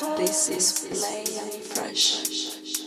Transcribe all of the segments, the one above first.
This is playing fresh.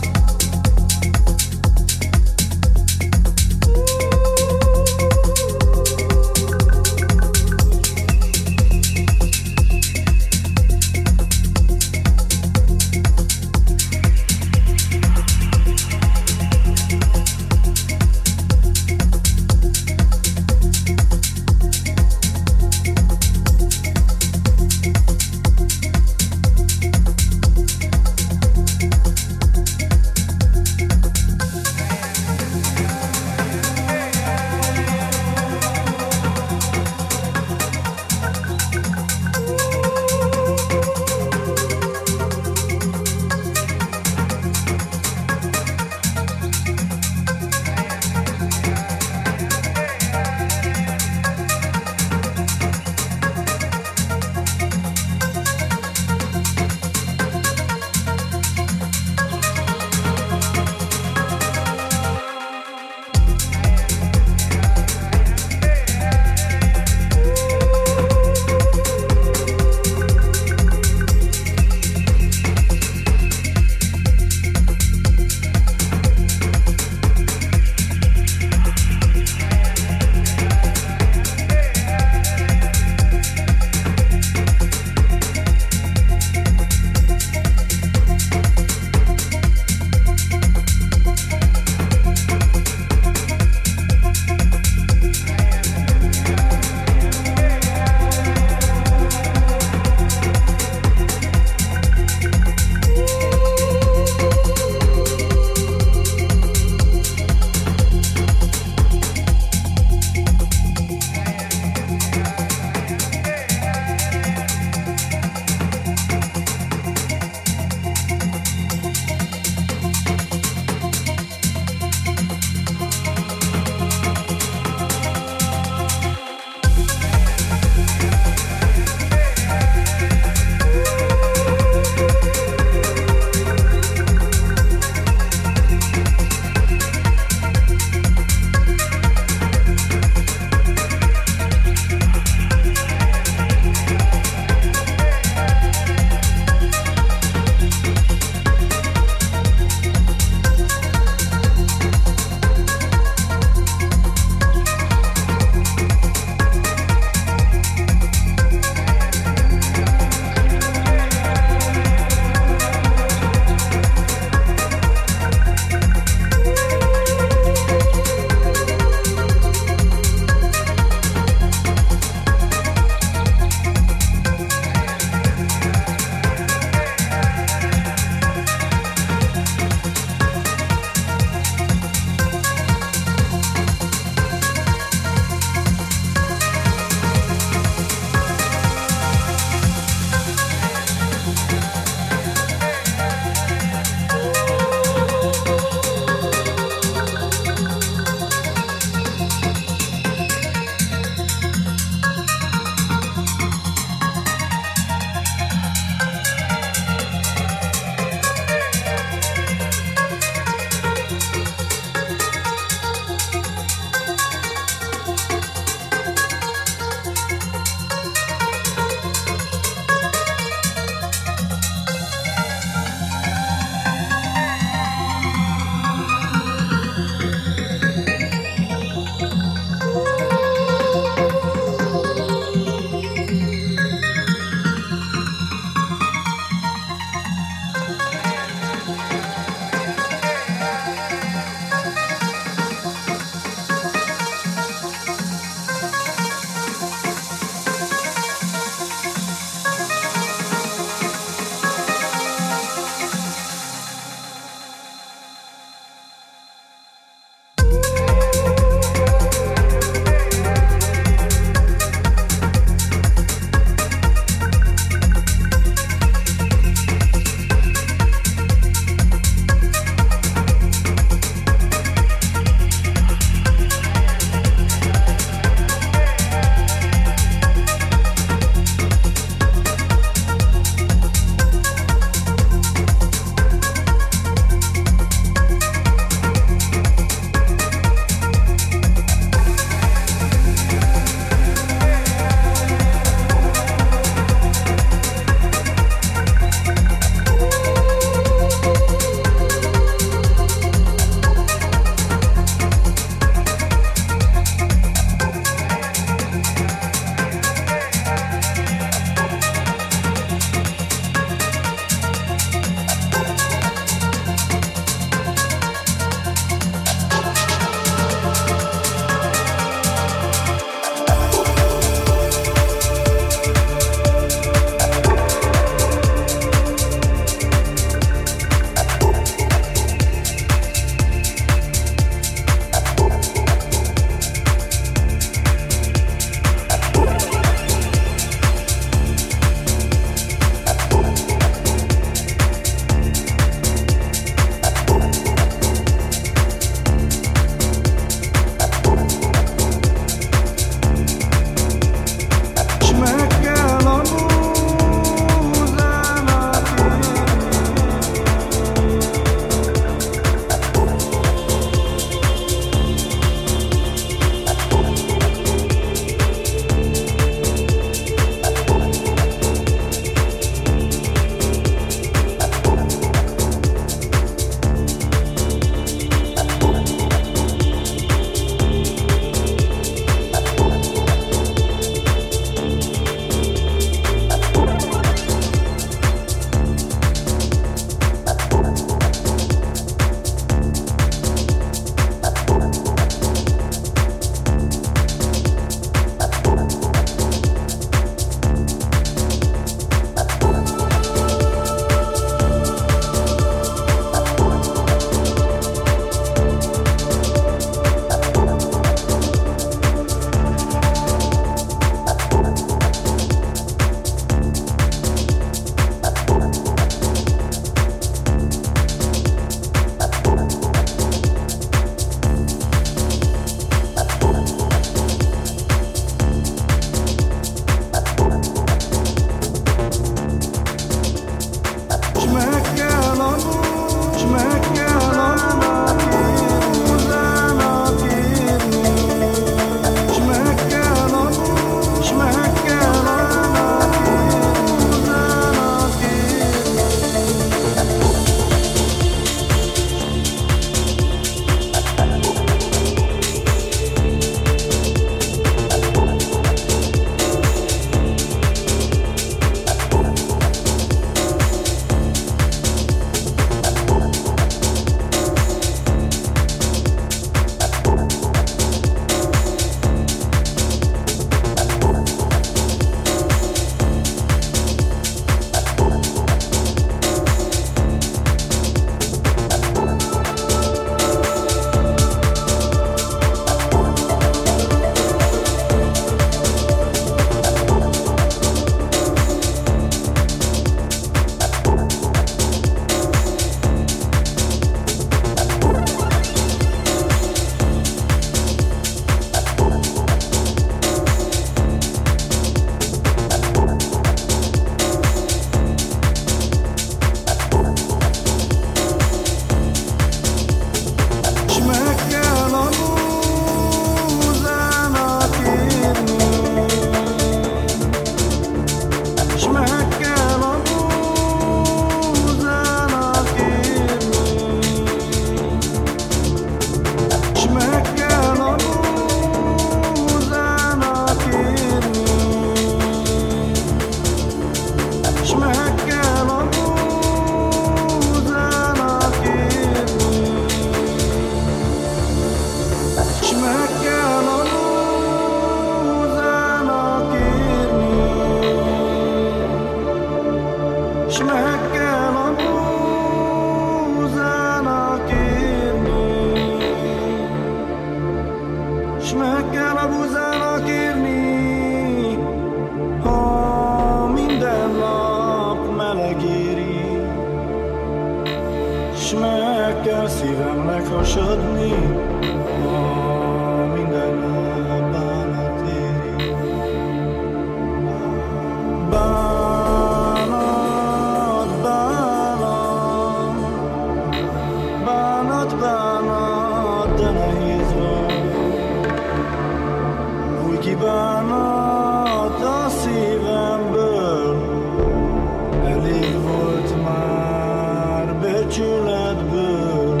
Már becsületből.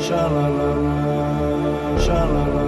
Sa-la-la-la, sa-la-la-la,